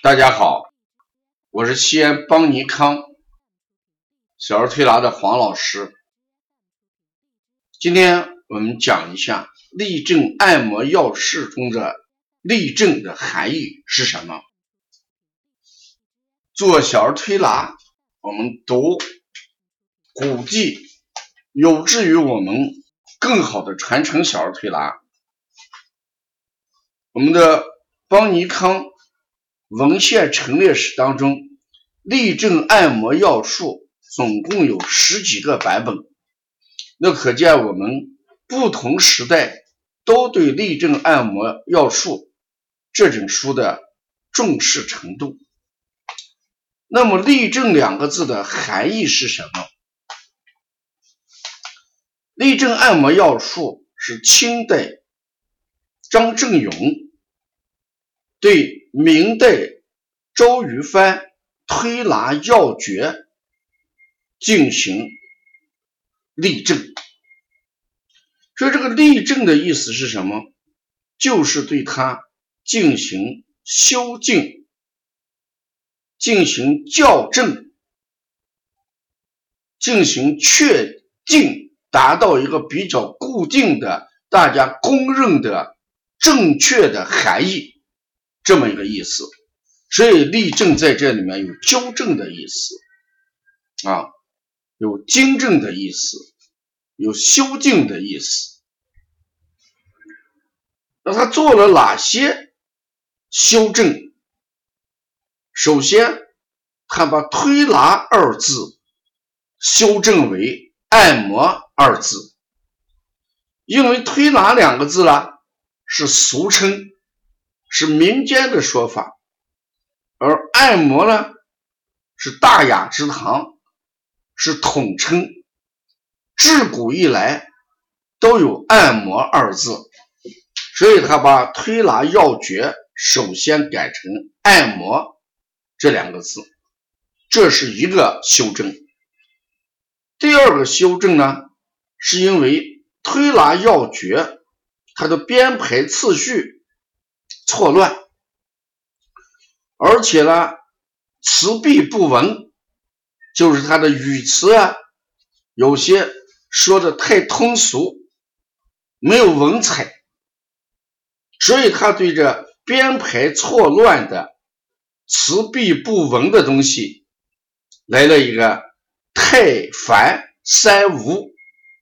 大家好，我是西安邦尼康小儿推拿的黄老师。今天我们讲一下立正按摩要式中的立正的含义是什么。做小儿推拿，我们读古籍，有志于我们更好的传承小儿推拿。我们的邦尼康。文献陈列室当中，立正按摩要术总共有十几个版本，那可见我们不同时代都对立正按摩要术这种书的重视程度。那么“立正”两个字的含义是什么？“立正按摩要术”是清代张正勇对。明代周瑜帆推拿要诀进行立正，说这个立正的意思是什么？就是对他进行修静、进行校正、进行确定，达到一个比较固定的、大家公认的正确的含义。这么一个意思，所以立正在这里面有纠正的意思啊，有精正的意思，有修静的意思。那他做了哪些修正？首先，他把推拿二字修正为按摩二字，因为推拿两个字呢是俗称。是民间的说法，而按摩呢是大雅之堂，是统称。自古以来都有按摩二字，所以他把推拿要诀首先改成按摩这两个字，这是一个修正。第二个修正呢，是因为推拿要诀它的编排次序。错乱，而且呢，词必不文，就是他的语词啊，有些说的太通俗，没有文采，所以他对这编排错乱的词必不文的东西来了一个太繁三无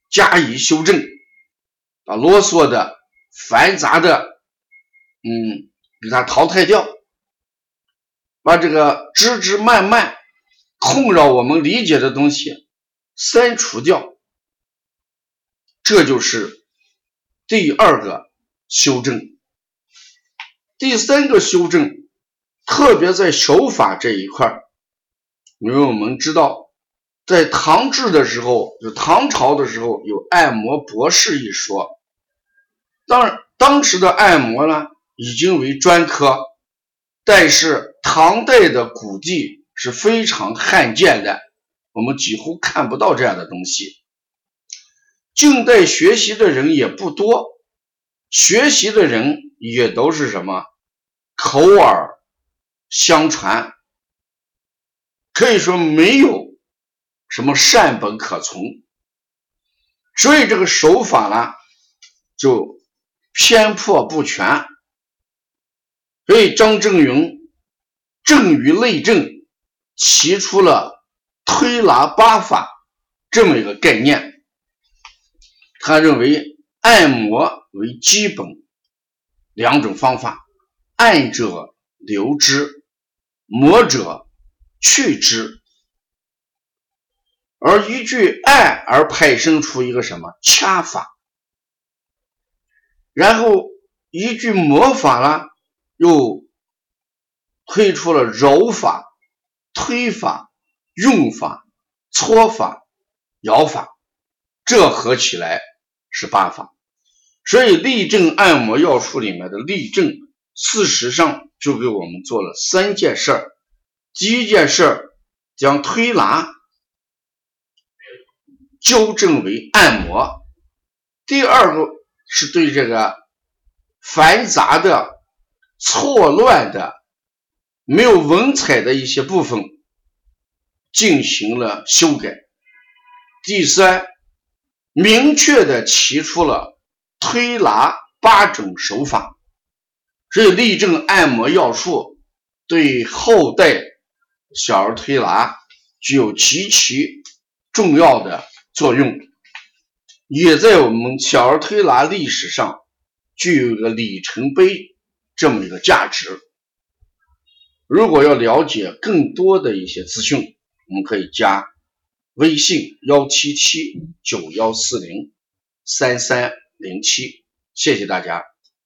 加以修正，啊啰嗦的、繁杂的。嗯，给它淘汰掉，把这个枝枝蔓蔓困扰我们理解的东西删除掉，这就是第二个修正。第三个修正，特别在手法这一块因为我们知道，在唐制的时候，就唐朝的时候有按摩博士一说，当当时的按摩呢。已经为专科，但是唐代的古地是非常罕见的，我们几乎看不到这样的东西。近代学习的人也不多，学习的人也都是什么口耳相传，可以说没有什么善本可从，所以这个手法呢就偏颇不全。所以张正云正于内政，提出了推拿八法这么一个概念。他认为按摩为基本两种方法，按者留之，摩者去之。而依据按而派生出一个什么掐法，然后依据魔法呢？又推出了揉法、推法、用法、搓法、摇法，这合起来是八法。所以立正按摩要术里面的立正，事实上就给我们做了三件事儿。第一件事儿将推拿纠正为按摩；第二个是对这个繁杂的。错乱的没有文采的一些部分进行了修改。第三，明确的提出了推拿八种手法，这立正按摩要术对后代小儿推拿具有极其重要的作用，也在我们小儿推拿历史上具有一个里程碑这么一个价值。如果要了解更多的一些资讯，我们可以加微信幺七七九幺四零三三零七，谢谢大家。